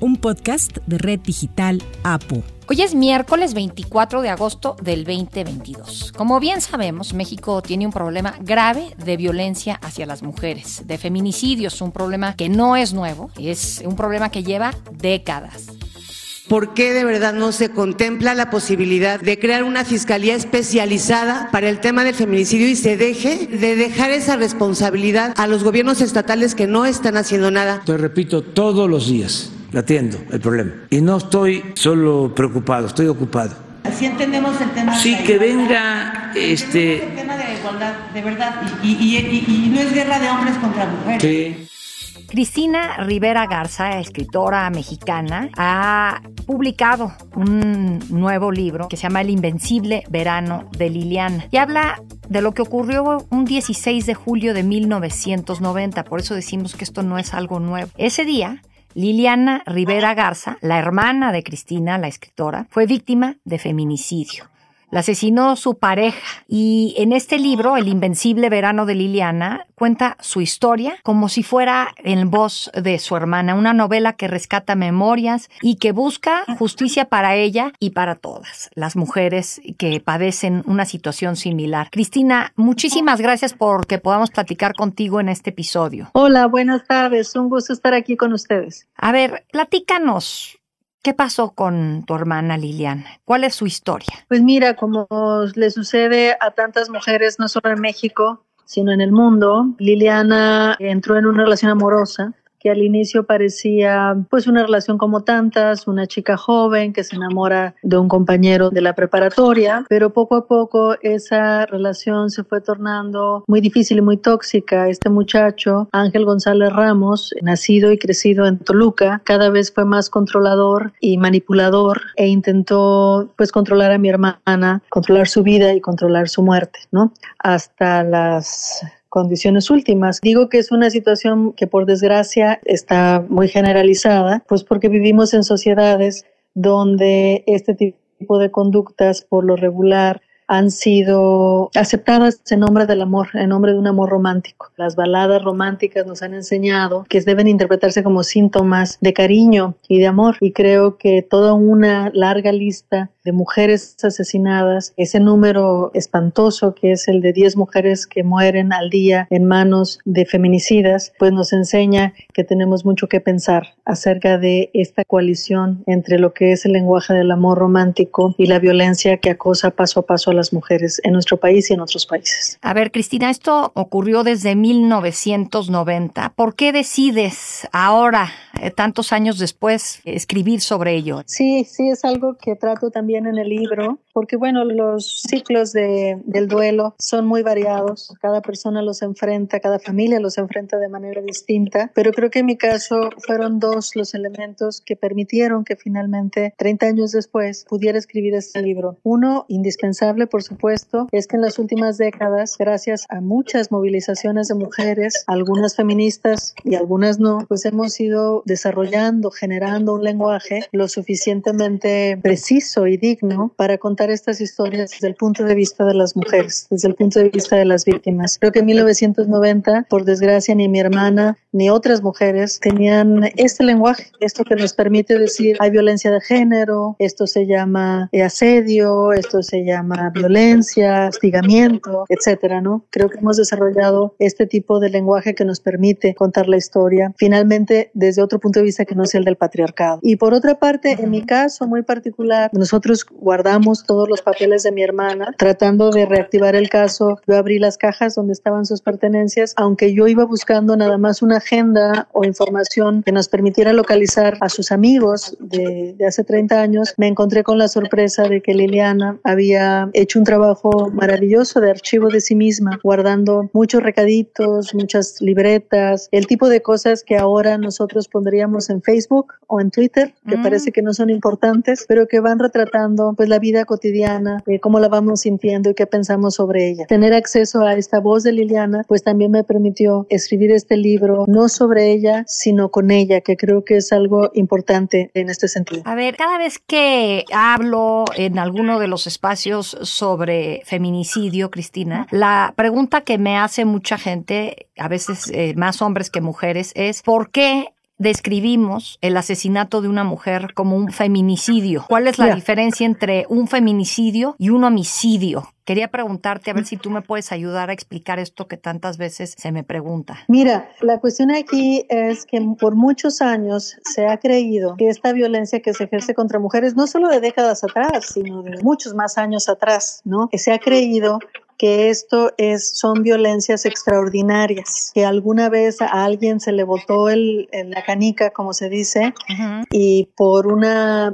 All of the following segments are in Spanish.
un podcast de Red Digital APU. Hoy es miércoles 24 de agosto del 2022. Como bien sabemos, México tiene un problema grave de violencia hacia las mujeres, de feminicidios, un problema que no es nuevo, es un problema que lleva décadas. ¿Por qué de verdad no se contempla la posibilidad de crear una fiscalía especializada para el tema del feminicidio y se deje de dejar esa responsabilidad a los gobiernos estatales que no están haciendo nada? Te repito todos los días atiendo el problema. Y no estoy solo preocupado, estoy ocupado. Así entendemos el tema. Sí, que venga este. El tema de la igualdad, de verdad. Y, y, y, no es guerra de hombres contra mujeres. Sí. Cristina Rivera Garza, escritora mexicana, ha publicado un nuevo libro que se llama El Invencible Verano de Liliana y habla de lo que ocurrió un 16 de julio de 1990. Por eso decimos que esto no es algo nuevo. Ese día, Liliana Rivera Garza, la hermana de Cristina, la escritora, fue víctima de feminicidio la asesinó su pareja. Y en este libro, El Invencible Verano de Liliana, cuenta su historia como si fuera en voz de su hermana, una novela que rescata memorias y que busca justicia para ella y para todas las mujeres que padecen una situación similar. Cristina, muchísimas gracias por que podamos platicar contigo en este episodio. Hola, buenas tardes. Un gusto estar aquí con ustedes. A ver, platícanos. ¿Qué pasó con tu hermana Liliana? ¿Cuál es su historia? Pues mira, como le sucede a tantas mujeres, no solo en México, sino en el mundo, Liliana entró en una relación amorosa que al inicio parecía pues una relación como tantas, una chica joven que se enamora de un compañero de la preparatoria, pero poco a poco esa relación se fue tornando muy difícil y muy tóxica. Este muchacho, Ángel González Ramos, nacido y crecido en Toluca, cada vez fue más controlador y manipulador e intentó pues controlar a mi hermana, controlar su vida y controlar su muerte, ¿no? Hasta las condiciones últimas. Digo que es una situación que por desgracia está muy generalizada, pues porque vivimos en sociedades donde este tipo de conductas por lo regular han sido aceptadas en nombre del amor, en nombre de un amor romántico. Las baladas románticas nos han enseñado que deben interpretarse como síntomas de cariño y de amor y creo que toda una larga lista de mujeres asesinadas, ese número espantoso que es el de 10 mujeres que mueren al día en manos de feminicidas, pues nos enseña que tenemos mucho que pensar acerca de esta coalición entre lo que es el lenguaje del amor romántico y la violencia que acosa paso a paso a las mujeres en nuestro país y en otros países. A ver, Cristina, esto ocurrió desde 1990. ¿Por qué decides ahora, eh, tantos años después, escribir sobre ello? Sí, sí, es algo que trato también en el libro, porque bueno, los ciclos de, del duelo son muy variados, cada persona los enfrenta, cada familia los enfrenta de manera distinta, pero creo que en mi caso fueron dos los elementos que permitieron que finalmente, 30 años después, pudiera escribir este libro. Uno, indispensable, por supuesto, es que en las últimas décadas, gracias a muchas movilizaciones de mujeres, algunas feministas y algunas no, pues hemos ido desarrollando, generando un lenguaje lo suficientemente preciso y digno para contar estas historias desde el punto de vista de las mujeres, desde el punto de vista de las víctimas. Creo que en 1990, por desgracia, ni mi hermana ni otras mujeres tenían este lenguaje, esto que nos permite decir hay violencia de género, esto se llama asedio, esto se llama violencia, hostigamiento, etcétera, ¿no? Creo que hemos desarrollado este tipo de lenguaje que nos permite contar la historia, finalmente desde otro punto de vista que no sea el del patriarcado. Y por otra parte, en mi caso muy particular, nosotros guardamos todos los papeles de mi hermana, tratando de reactivar el caso. Yo abrí las cajas donde estaban sus pertenencias, aunque yo iba buscando nada más una agenda o información que nos permitiera localizar a sus amigos de, de hace 30 años, me encontré con la sorpresa de que Liliana había hecho un trabajo maravilloso de archivo de sí misma, guardando muchos recaditos, muchas libretas, el tipo de cosas que ahora nosotros pondríamos en Facebook o en Twitter, que Mm. parece que no son importantes, pero que van retratando pues la vida cotidiana, eh, cómo la vamos sintiendo y qué pensamos sobre ella. Tener acceso a esta voz de Liliana, pues también me permitió escribir este libro, no sobre ella, sino con ella, que creo que es algo importante en este sentido. A ver, cada vez que hablo en alguno de los espacios sobre feminicidio, Cristina, la pregunta que me hace mucha gente, a veces eh, más hombres que mujeres, es ¿por qué describimos el asesinato de una mujer como un feminicidio? ¿Cuál es la diferencia entre un feminicidio y un homicidio? Quería preguntarte a ver si tú me puedes ayudar a explicar esto que tantas veces se me pregunta. Mira, la cuestión aquí es que por muchos años se ha creído que esta violencia que se ejerce contra mujeres, no solo de décadas atrás, sino de muchos más años atrás, ¿no? Que se ha creído que esto es, son violencias extraordinarias, que alguna vez a alguien se le botó el, el- la canica, como se dice, y por un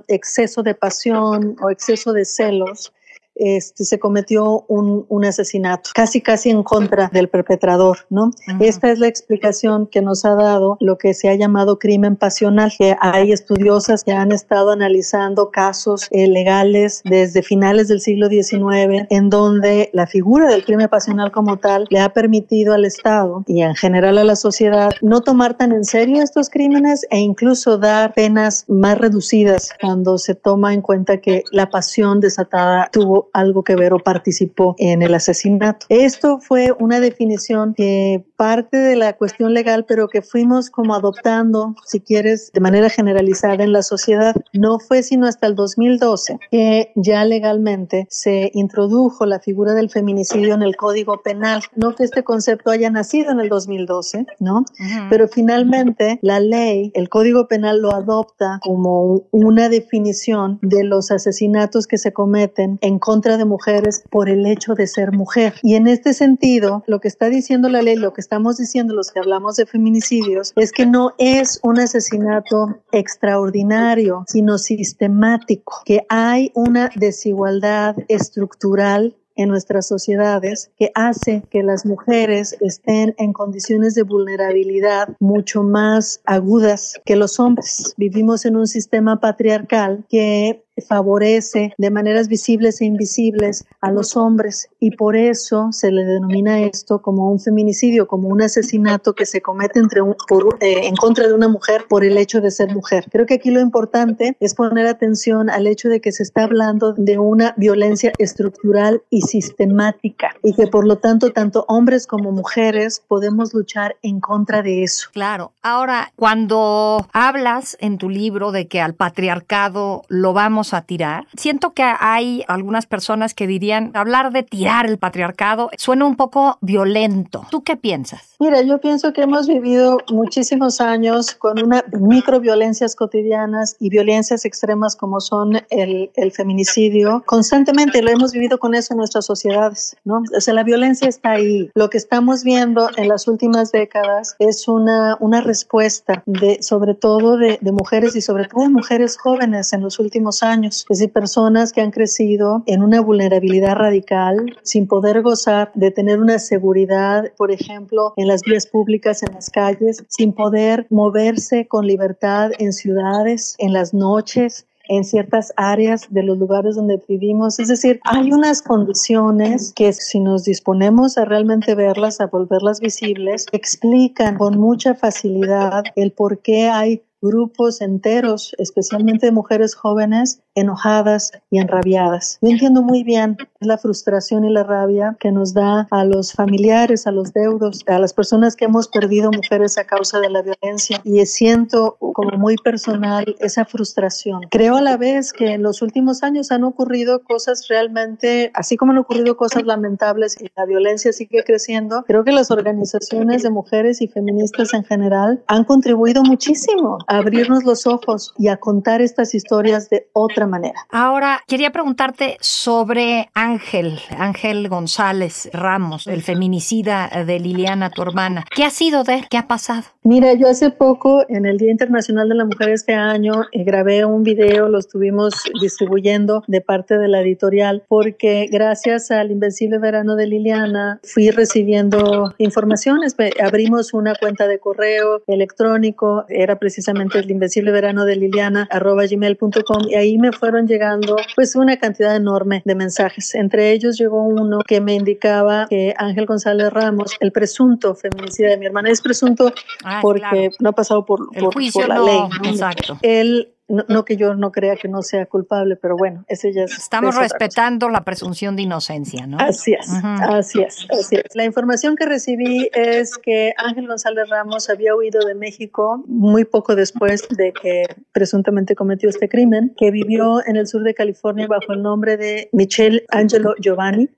exceso de pasión o exceso de celos, este, se cometió un, un asesinato, casi casi en contra del perpetrador, ¿no? Ujú. Esta es la explicación que nos ha dado lo que se ha llamado crimen pasional, que hay estudiosas que han estado analizando casos eh, legales desde finales del siglo XIX, en donde la figura del crimen pasional como tal le ha permitido al Estado y en general a la sociedad no tomar tan en serio estos crímenes e incluso dar penas más reducidas cuando se toma en cuenta que la pasión desatada tuvo algo que ver o participó en el asesinato. Esto fue una definición que parte de la cuestión legal, pero que fuimos como adoptando, si quieres, de manera generalizada en la sociedad. No fue sino hasta el 2012 que ya legalmente se introdujo la figura del feminicidio en el Código Penal. No que este concepto haya nacido en el 2012, ¿no? Ujú. Pero finalmente la ley, el Código Penal lo adopta como una definición de los asesinatos que se cometen en contra de mujeres por el hecho de ser mujer. Y en este sentido, lo que está diciendo la ley, lo que estamos diciendo los que hablamos de feminicidios, es que no es un asesinato extraordinario, sino sistemático, que hay una desigualdad estructural en nuestras sociedades que hace que las mujeres estén en condiciones de vulnerabilidad mucho más agudas que los hombres. Vivimos en un sistema patriarcal que favorece de maneras visibles e invisibles a los hombres y por eso se le denomina esto como un feminicidio, como un asesinato que se comete entre un, por, eh, en contra de una mujer por el hecho de ser mujer. Creo que aquí lo importante es poner atención al hecho de que se está hablando de una violencia estructural y sistemática y que por lo tanto tanto hombres como mujeres podemos luchar en contra de eso. Claro. Ahora, cuando hablas en tu libro de que al patriarcado lo vamos a tirar, siento que hay algunas personas que dirían hablar de tirar el patriarcado suena un poco violento. ¿Tú qué piensas? Mira, yo pienso que hemos vivido muchísimos años con una microviolencias cotidianas y violencias extremas como son el, el feminicidio. Constantemente lo hemos vivido con eso en nuestras sociedades, ¿no? O sea, la violencia está ahí. Lo que estamos viendo en las últimas décadas es una, una respuesta de, sobre todo de, de mujeres y sobre todo de mujeres jóvenes en los últimos años. Es decir, personas que han crecido en una vulnerabilidad radical sin poder gozar de tener una seguridad, por ejemplo, en las vías públicas, en las calles, sin poder moverse con libertad en ciudades, en las noches en ciertas áreas de los lugares donde vivimos. Es decir, hay unas condiciones que si nos disponemos a realmente verlas, a volverlas visibles, explican con mucha facilidad el por qué hay grupos enteros, especialmente de mujeres jóvenes, enojadas y enrabiadas. Yo entiendo muy bien la frustración y la rabia que nos da a los familiares, a los deudos, a las personas que hemos perdido mujeres a causa de la violencia y siento como muy personal esa frustración. Creo a la vez que en los últimos años han ocurrido cosas realmente, así como han ocurrido cosas lamentables y la violencia sigue creciendo, creo que las organizaciones de mujeres y feministas en general han contribuido muchísimo a abrirnos los ojos y a contar estas historias de otra otra manera. Ahora, quería preguntarte sobre Ángel, Ángel González Ramos, el feminicida de Liliana, tu hermana. ¿Qué ha sido de él? ¿Qué ha pasado? Mira, yo hace poco, en el Día Internacional de la Mujer este año, eh, grabé un video, lo estuvimos distribuyendo de parte de la editorial, porque gracias al Invencible Verano de Liliana fui recibiendo informaciones. Abrimos una cuenta de correo electrónico, era precisamente el Invencible Verano de Liliana, arroba gmail.com, y ahí me fueron llegando pues una cantidad enorme de mensajes. Entre ellos llegó uno que me indicaba que Ángel González Ramos, el presunto feminicida de mi hermana, es presunto ah, porque no ha pasado por, por, la ley. Exacto. Él no, que yo no crea que no sea culpable, pero bueno, ese ya es. Estamos respetando la presunción de inocencia, ¿no? Así es, así es, así es. La información que recibí es que Ángel González Ramos había huido de México muy poco después de que presuntamente cometió este crimen, que vivió en el sur de California bajo el nombre de Michelle Angelo Giovanni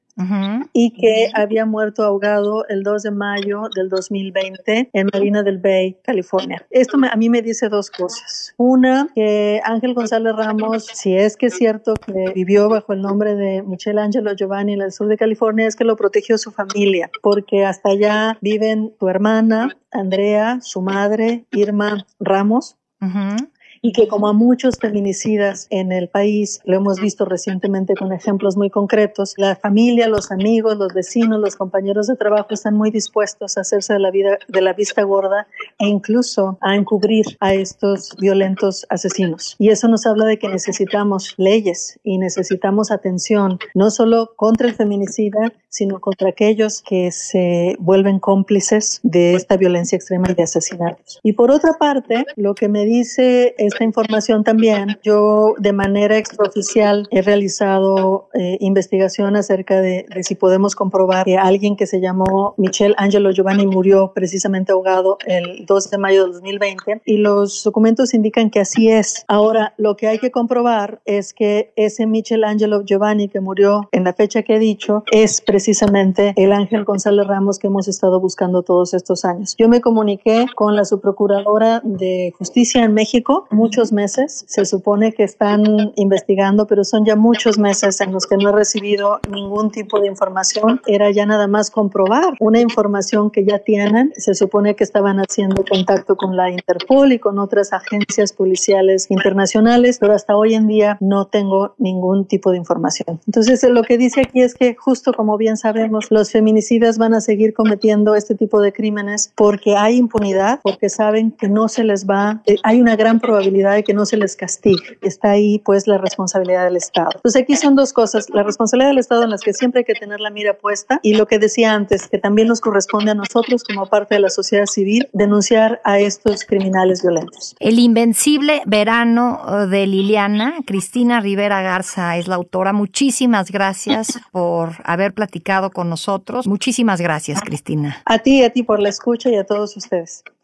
y que había muerto ahogado el 2 de mayo del 2020 en Marina del Bay, California. Esto a mí me dice dos cosas. Una, que Ángel González Ramos, si es que es cierto que vivió bajo el nombre de Michelle Angelo Giovanni en el sur de California, es que lo protegió su familia, porque hasta allá viven tu hermana, Andrea, su madre, Irma Ramos y que como a muchos feminicidas en el país, lo hemos visto recientemente con ejemplos muy concretos, la familia, los amigos, los vecinos, los compañeros de trabajo están muy dispuestos a hacerse de la vida de la vista gorda e incluso a encubrir a estos violentos asesinos. Y eso nos habla de que necesitamos leyes y necesitamos atención, no solo contra el feminicida, sino contra aquellos que se vuelven cómplices de esta violencia extrema y de asesinatos. Y por otra parte, lo que me dice esta información también, yo de manera extraoficial he realizado eh, investigación acerca de, si podemos comprobar que alguien que se llamó Michelle Angelo Giovanni murió precisamente ahogado el 12 de mayo de 2020 y los documentos indican que así es. Ahora, lo que hay que comprobar es que ese Michelle Angelo Giovanni que murió en la fecha que he dicho es precisamente el Ángel González Ramos que hemos estado buscando todos estos años. Yo me comuniqué con la subprocuradora de justicia en México, muchos meses. Se supone que están investigando, pero son ya muchos meses en los que no he recibido ningún tipo de información. Era ya nada más comprobar una información que ya tienen. Se supone que estaban haciendo contacto con la Interpol y con otras agencias policiales internacionales, pero hasta hoy en día no tengo ningún tipo de información. Entonces, lo que dice aquí es que justo como bien sabemos, los feminicidas van a seguir cometiendo este tipo de crímenes porque hay impunidad, porque saben que no se les va, eh, hay una gran probabilidad de que no se les castigue. Está ahí pues la responsabilidad del Estado. Entonces aquí son dos cosas, la responsabilidad del Estado en las que siempre hay que tener la mira puesta y lo que decía antes, que también nos corresponde a nosotros como parte de la sociedad civil denunciar a estos criminales violentos. El invencible verano eh, de Liliana, Cristina Rivera Garza es la autora. Muchísimas gracias por haber platicado con nosotros. Muchísimas gracias, Cristina. A ti, a ti por la escucha y a todos ustedes.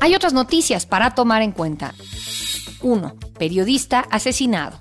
Hay otras noticias para tomar en cuenta. 1. Periodista asesinado.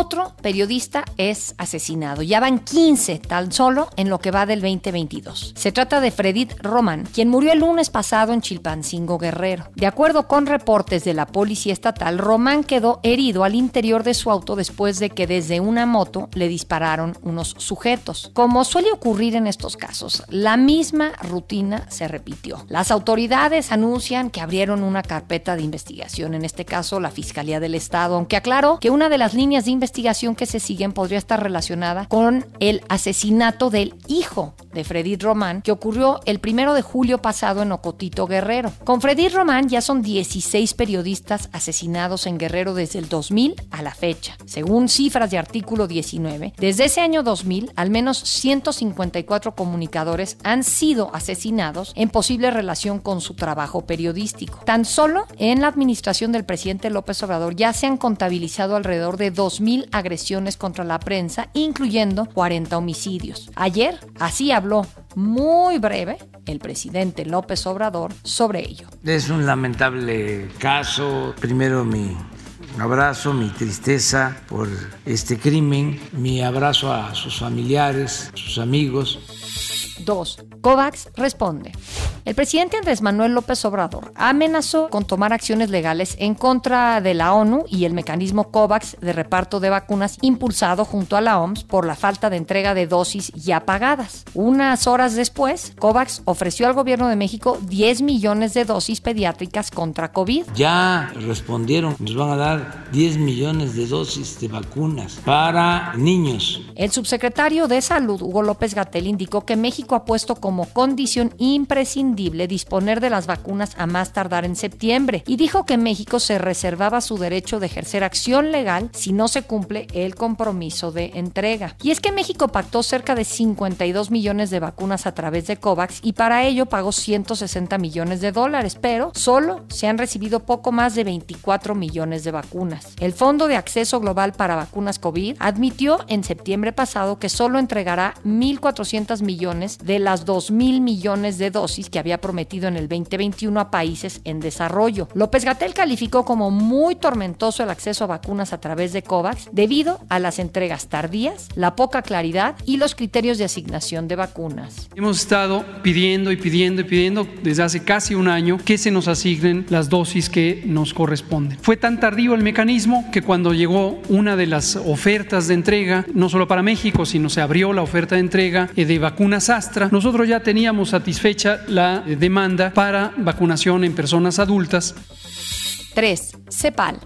Otro periodista es asesinado. Ya van 15 tan solo en lo que va del 2022. Se trata de Fredit Román, quien murió el lunes pasado en Chilpancingo Guerrero. De acuerdo con reportes de la policía estatal, Román quedó herido al interior de su auto después de que desde una moto le dispararon unos sujetos. Como suele ocurrir en estos casos, la misma rutina se repitió. Las autoridades anuncian que abrieron una carpeta de investigación, en este caso la Fiscalía del Estado, aunque aclaró que una de las líneas de investigación investigación que se siguen podría estar relacionada con el asesinato del hijo de Freddy Román, que ocurrió el primero de julio pasado en Ocotito Guerrero. Con Freddy Román ya son 16 periodistas asesinados en Guerrero desde el 2000 a la fecha. Según cifras de artículo 19, desde ese año 2000, al menos 154 comunicadores han sido asesinados en posible relación con su trabajo periodístico. Tan solo en la administración del presidente López Obrador ya se han contabilizado alrededor de 2.000 agresiones contra la prensa, incluyendo 40 homicidios. Ayer, así habló muy breve el presidente López Obrador sobre ello. Es un lamentable caso. Primero mi abrazo, mi tristeza por este crimen, mi abrazo a sus familiares, sus amigos. 2. COVAX responde. El presidente Andrés Manuel López Obrador amenazó con tomar acciones legales en contra de la ONU y el mecanismo COVAX de reparto de vacunas impulsado junto a la OMS por la falta de entrega de dosis ya pagadas. Unas horas después, COVAX ofreció al gobierno de México 10 millones de dosis pediátricas contra COVID. Ya respondieron, nos van a dar 10 millones de dosis de vacunas para niños. El subsecretario de Salud, Hugo López Gatel, indicó que México ha puesto como condición imprescindible disponer de las vacunas a más tardar en septiembre y dijo que México se reservaba su derecho de ejercer acción legal si no se cumple el compromiso de entrega. Y es que México pactó cerca de 52 millones de vacunas a través de COVAX y para ello pagó 160 millones de dólares, pero solo se han recibido poco más de 24 millones de vacunas. El Fondo de Acceso Global para Vacunas COVID admitió en septiembre pasado que solo entregará 1.400 millones de las 2.000 millones de dosis que había prometido en el 2021 a países en desarrollo. López Gatel calificó como muy tormentoso el acceso a vacunas a través de COVAX debido a las entregas tardías, la poca claridad y los criterios de asignación de vacunas. Hemos estado pidiendo y pidiendo y pidiendo desde hace casi un año que se nos asignen las dosis que nos corresponden. Fue tan tardío el mecanismo que cuando llegó una de las ofertas de entrega, no solo para México, sino se abrió la oferta de entrega eh, de vacunas Nosotros ya teníamos satisfecha la demanda para vacunación en personas adultas. 3. CEPAL.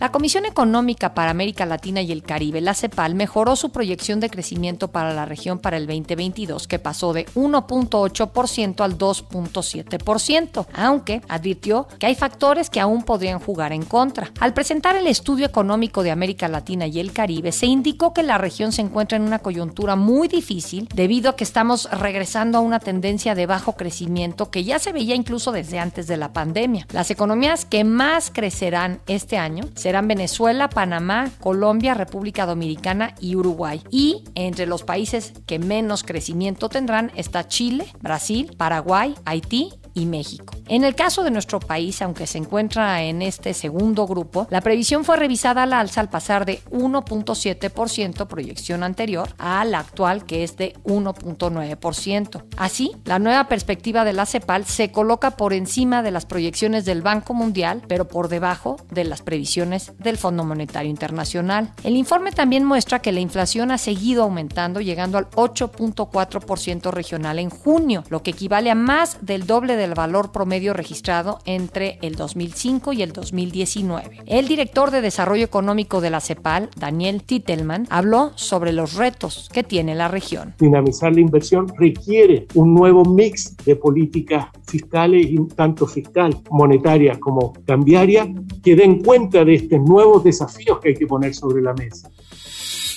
La Comisión Económica para América Latina y el Caribe, la CEPAL, mejoró su proyección de crecimiento para la región para el 2022, que pasó de 1.8% al 2.7%, aunque advirtió que hay factores que aún podrían jugar en contra. Al presentar el estudio económico de América Latina y el Caribe, se indicó que la región se encuentra en una coyuntura muy difícil debido a que estamos regresando a una tendencia de bajo crecimiento que ya se veía incluso desde antes de la pandemia. Las economías que más crecerán este año serán Venezuela, Panamá, Colombia, República Dominicana y Uruguay. Y entre los países que menos crecimiento tendrán está Chile, Brasil, Paraguay, Haití y México. En el caso de nuestro país, aunque se encuentra en este segundo grupo, la previsión fue revisada al alza al pasar de 1.7% proyección anterior a la actual que es de 1.9%. Así, la nueva perspectiva de la CEPAL se coloca por encima de las proyecciones del Banco Mundial, pero por debajo de las previsiones del Fondo Monetario Internacional. El informe también muestra que la inflación ha seguido aumentando, llegando al 8.4% regional en junio, lo que equivale a más del doble del valor promedio registrado entre el 2005 y el 2019. El director de Desarrollo Económico de la CEPAL, Daniel Titelman, habló sobre los retos que tiene la región. Dinamizar la inversión requiere un nuevo mix de políticas fiscales, tanto fiscal, monetaria como cambiaria, que den cuenta de estos nuevos desafíos que hay que poner sobre la mesa.